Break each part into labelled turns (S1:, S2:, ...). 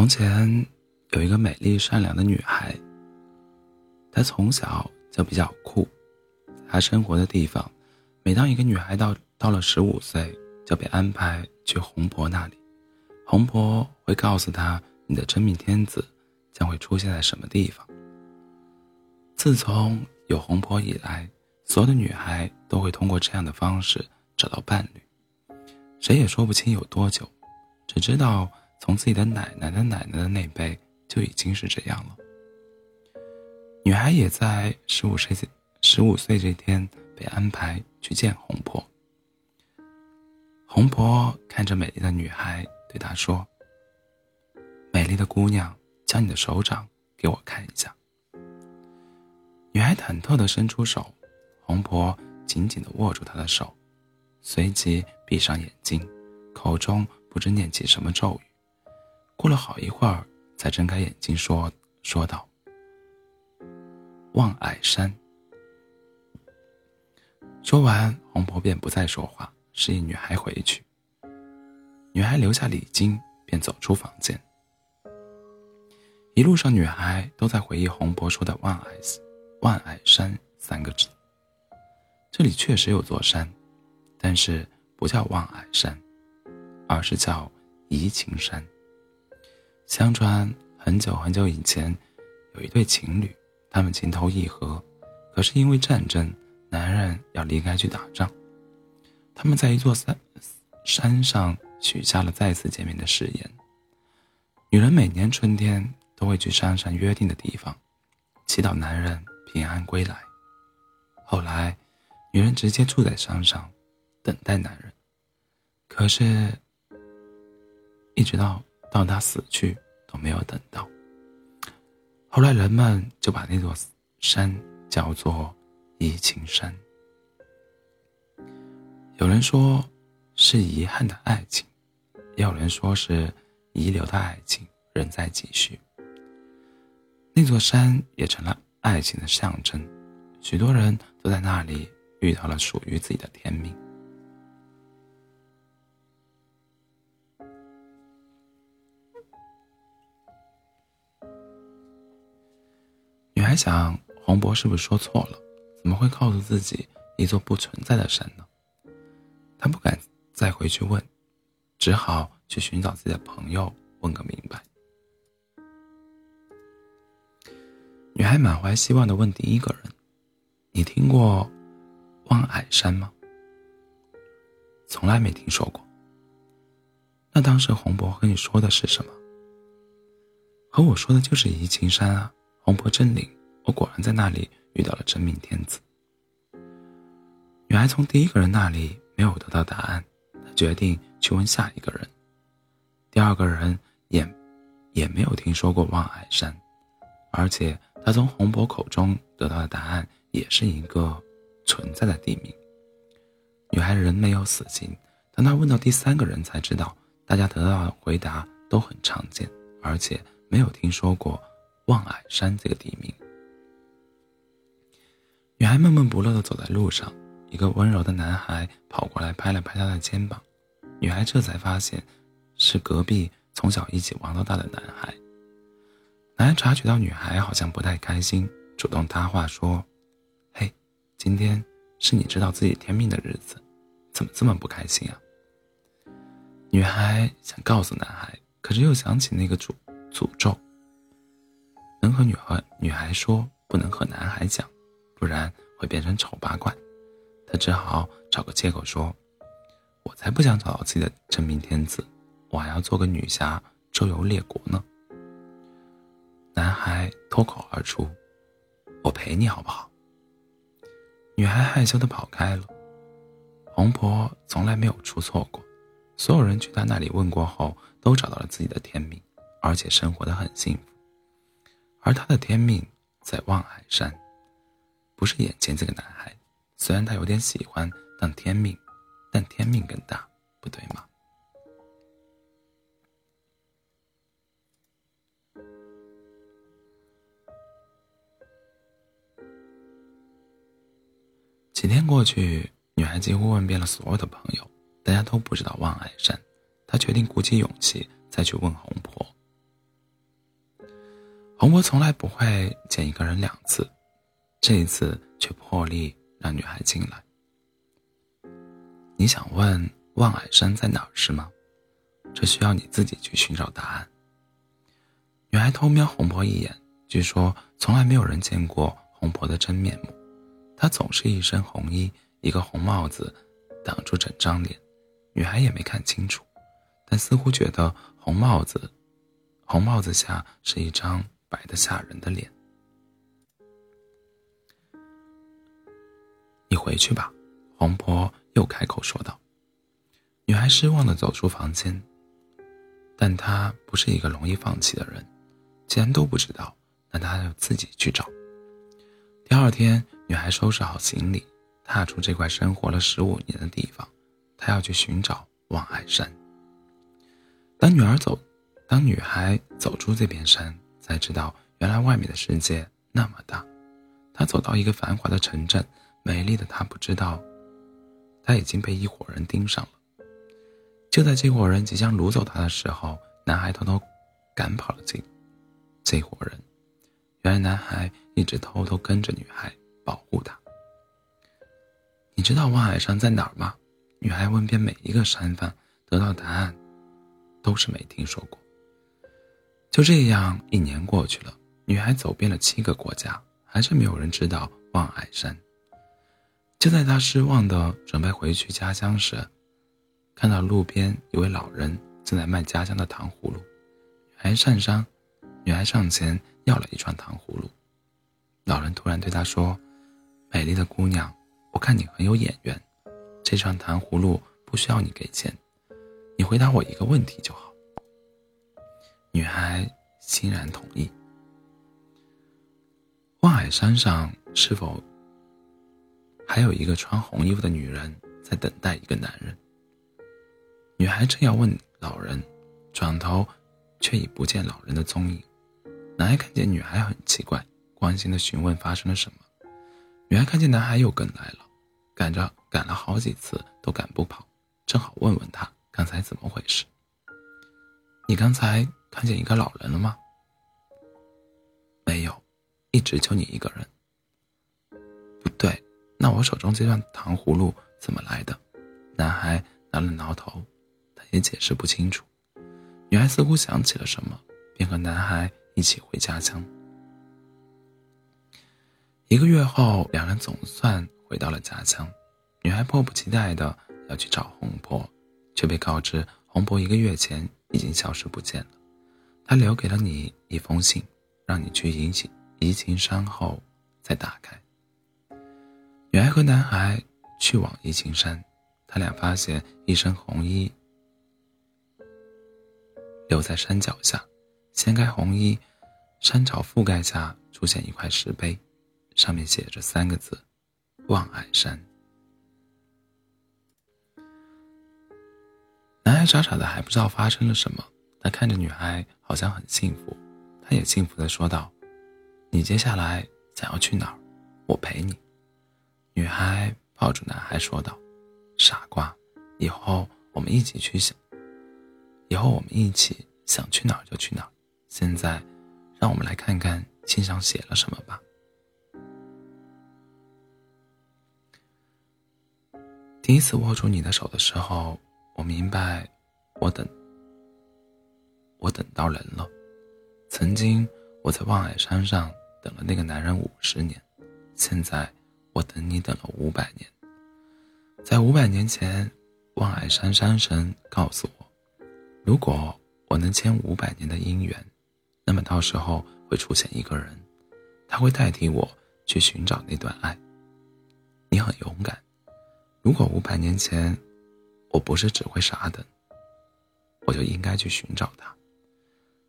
S1: 从前有一个美丽善良的女孩，她从小就比较酷。她生活的地方，每当一个女孩到到了十五岁，就被安排去红婆那里。红婆会告诉她，你的真命天子将会出现在什么地方。自从有红婆以来，所有的女孩都会通过这样的方式找到伴侣，谁也说不清有多久，只知道。从自己的奶奶的奶奶的那辈就已经是这样了。女孩也在十五岁十五岁这天被安排去见红婆。红婆看着美丽的女孩，对她说：“美丽的姑娘，将你的手掌给我看一下。”女孩忐忑地伸出手，红婆紧紧地握住她的手，随即闭上眼睛，口中不知念起什么咒语。过了好一会儿，才睁开眼睛，说说道：“望矮山。”说完，红婆便不再说话，示意女孩回去。女孩留下礼金，便走出房间。一路上，女孩都在回忆红婆说的“望矮望矮山”三个字。这里确实有座山，但是不叫望矮山，而是叫怡情山。相传很久很久以前，有一对情侣，他们情投意合，可是因为战争，男人要离开去打仗。他们在一座山山上许下了再次见面的誓言。女人每年春天都会去山上约定的地方，祈祷男人平安归来。后来，女人直接住在山上，等待男人。可是，一直到。到他死去都没有等到。后来人们就把那座山叫做怡情山。有人说是遗憾的爱情，也有人说是遗留的爱情仍在继续。那座山也成了爱情的象征，许多人都在那里遇到了属于自己的天命。还想黄渤是不是说错了？怎么会告诉自己一座不存在的山呢？他不敢再回去问，只好去寻找自己的朋友问个明白。女孩满怀希望的问第一个人：“你听过望矮山吗？”从来没听说过。那当时洪博和你说的是什么？和我说的就是怡情山啊，洪博真灵。我果然在那里遇到了真命天子。女孩从第一个人那里没有得到答案，她决定去问下一个人。第二个人也也没有听说过望海山，而且他从洪博口中得到的答案也是一个存在的地名。女孩仍没有死心，当她问到第三个人，才知道大家得到的回答都很常见，而且没有听说过望矮山这个地名。女孩闷闷不乐地走在路上，一个温柔的男孩跑过来拍了拍她的肩膀，女孩这才发现，是隔壁从小一起玩到大的男孩。男孩察觉到女孩好像不太开心，主动搭话说：“嘿，今天是你知道自己天命的日子，怎么这么不开心啊？”女孩想告诉男孩，可是又想起那个诅诅咒，能和女孩女孩说，不能和男孩讲。不然会变成丑八怪，他只好找个借口说：“我才不想找到自己的真命天子，我还要做个女侠周游列国呢。”男孩脱口而出：“我陪你好不好？”女孩害羞的跑开了。红婆从来没有出错过，所有人去她那里问过后，都找到了自己的天命，而且生活的很幸福。而她的天命在望海山。不是眼前这个男孩，虽然他有点喜欢当天命，但天命更大，不对吗？几天过去，女孩几乎问遍了所有的朋友，大家都不知道望爱山。她决定鼓起勇气再去问红婆。红婆从来不会见一个人两次，这一次却破例让女孩进来。你想问望海山在哪儿是吗？这需要你自己去寻找答案。女孩偷瞄红婆一眼，据说从来没有人见过红婆的真面目。她总是一身红衣，一个红帽子挡住整张脸，女孩也没看清楚，但似乎觉得红帽子，红帽子下是一张白的吓人的脸。你回去吧，黄婆又开口说道。女孩失望的走出房间，但她不是一个容易放弃的人，既然都不知道，那她就自己去找。第二天，女孩收拾好行李，踏出这块生活了十五年的地方，她要去寻找望海山。当女儿走，当女孩走出这片山，才知道原来外面的世界那么大。她走到一个繁华的城镇，美丽的她不知道，她已经被一伙人盯上了。就在这伙人即将掳走她的时候，男孩偷偷赶跑了这这伙人。原来男孩一直偷偷跟着女孩，保护她。你知道望海山在哪儿吗？女孩问遍每一个山峰，得到答案都是没听说过。就这样，一年过去了，女孩走遍了七个国家，还是没有人知道望海山。就在他失望的准备回去家乡时，看到路边一位老人正在卖家乡的糖葫芦，女孩上山，女孩上前。要了一串糖葫芦，老人突然对她说：“美丽的姑娘，我看你很有眼缘，这串糖葫芦不需要你给钱，你回答我一个问题就好。”女孩欣然同意。望海山上是否还有一个穿红衣服的女人在等待一个男人？女孩正要问老人，转头却已不见老人的踪影。男孩看见女孩很奇怪，关心的询问发生了什么。女孩看见男孩又跟来了，赶着赶了好几次都赶不跑，正好问问他刚才怎么回事。你刚才看见一个老人了吗？没有，一直就你一个人。那我手中这段糖葫芦怎么来的？男孩挠了挠头，他也解释不清楚。女孩似乎想起了什么，便和男孩。一起回家乡。一个月后，两人总算回到了家乡。女孩迫不及待的要去找红婆，却被告知红婆一个月前已经消失不见了。她留给了你一封信，让你去移情移情山后再打开。女孩和男孩去往移情山，他俩发现一身红衣留在山脚下，掀开红衣。山草覆盖下出现一块石碑，上面写着三个字：“望海山。”男孩傻傻的还不知道发生了什么，他看着女孩好像很幸福，他也幸福的说道：“你接下来想要去哪儿？我陪你。”女孩抱住男孩说道：“傻瓜，以后我们一起去想，以后我们一起想去哪儿就去哪儿。现在。”让我们来看看信上写了什么吧。第一次握住你的手的时候，我明白，我等，我等到人了。曾经我在望海山上等了那个男人五十年，现在我等你等了五百年。在五百年前，望海山山神告诉我，如果我能签五百年的姻缘。那么到时候会出现一个人，他会代替我去寻找那段爱。你很勇敢。如果五百年前我不是只会傻等，我就应该去寻找他。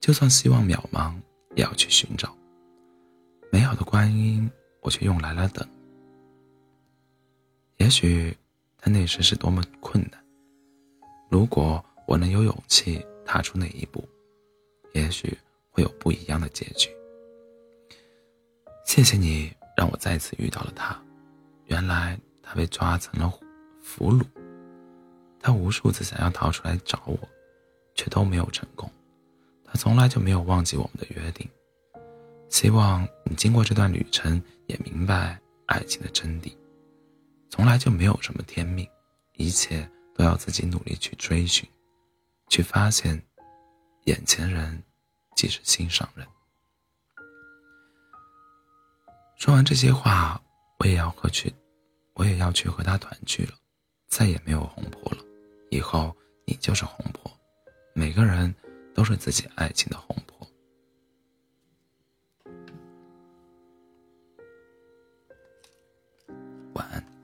S1: 就算希望渺茫，也要去寻找。美好的观音，我却用来了等。也许他那时是多么困难。如果我能有勇气踏出那一步，也许。会有不一样的结局。谢谢你让我再次遇到了他，原来他被抓成了俘虏，他无数次想要逃出来找我，却都没有成功。他从来就没有忘记我们的约定。希望你经过这段旅程也明白爱情的真谛。从来就没有什么天命，一切都要自己努力去追寻，去发现眼前人即是心上人。说完这些话，我也要和去，我也要去和他团聚了，再也没有红魄了，以后你就是红魄，每个人都是自己爱情的红魄。晚安。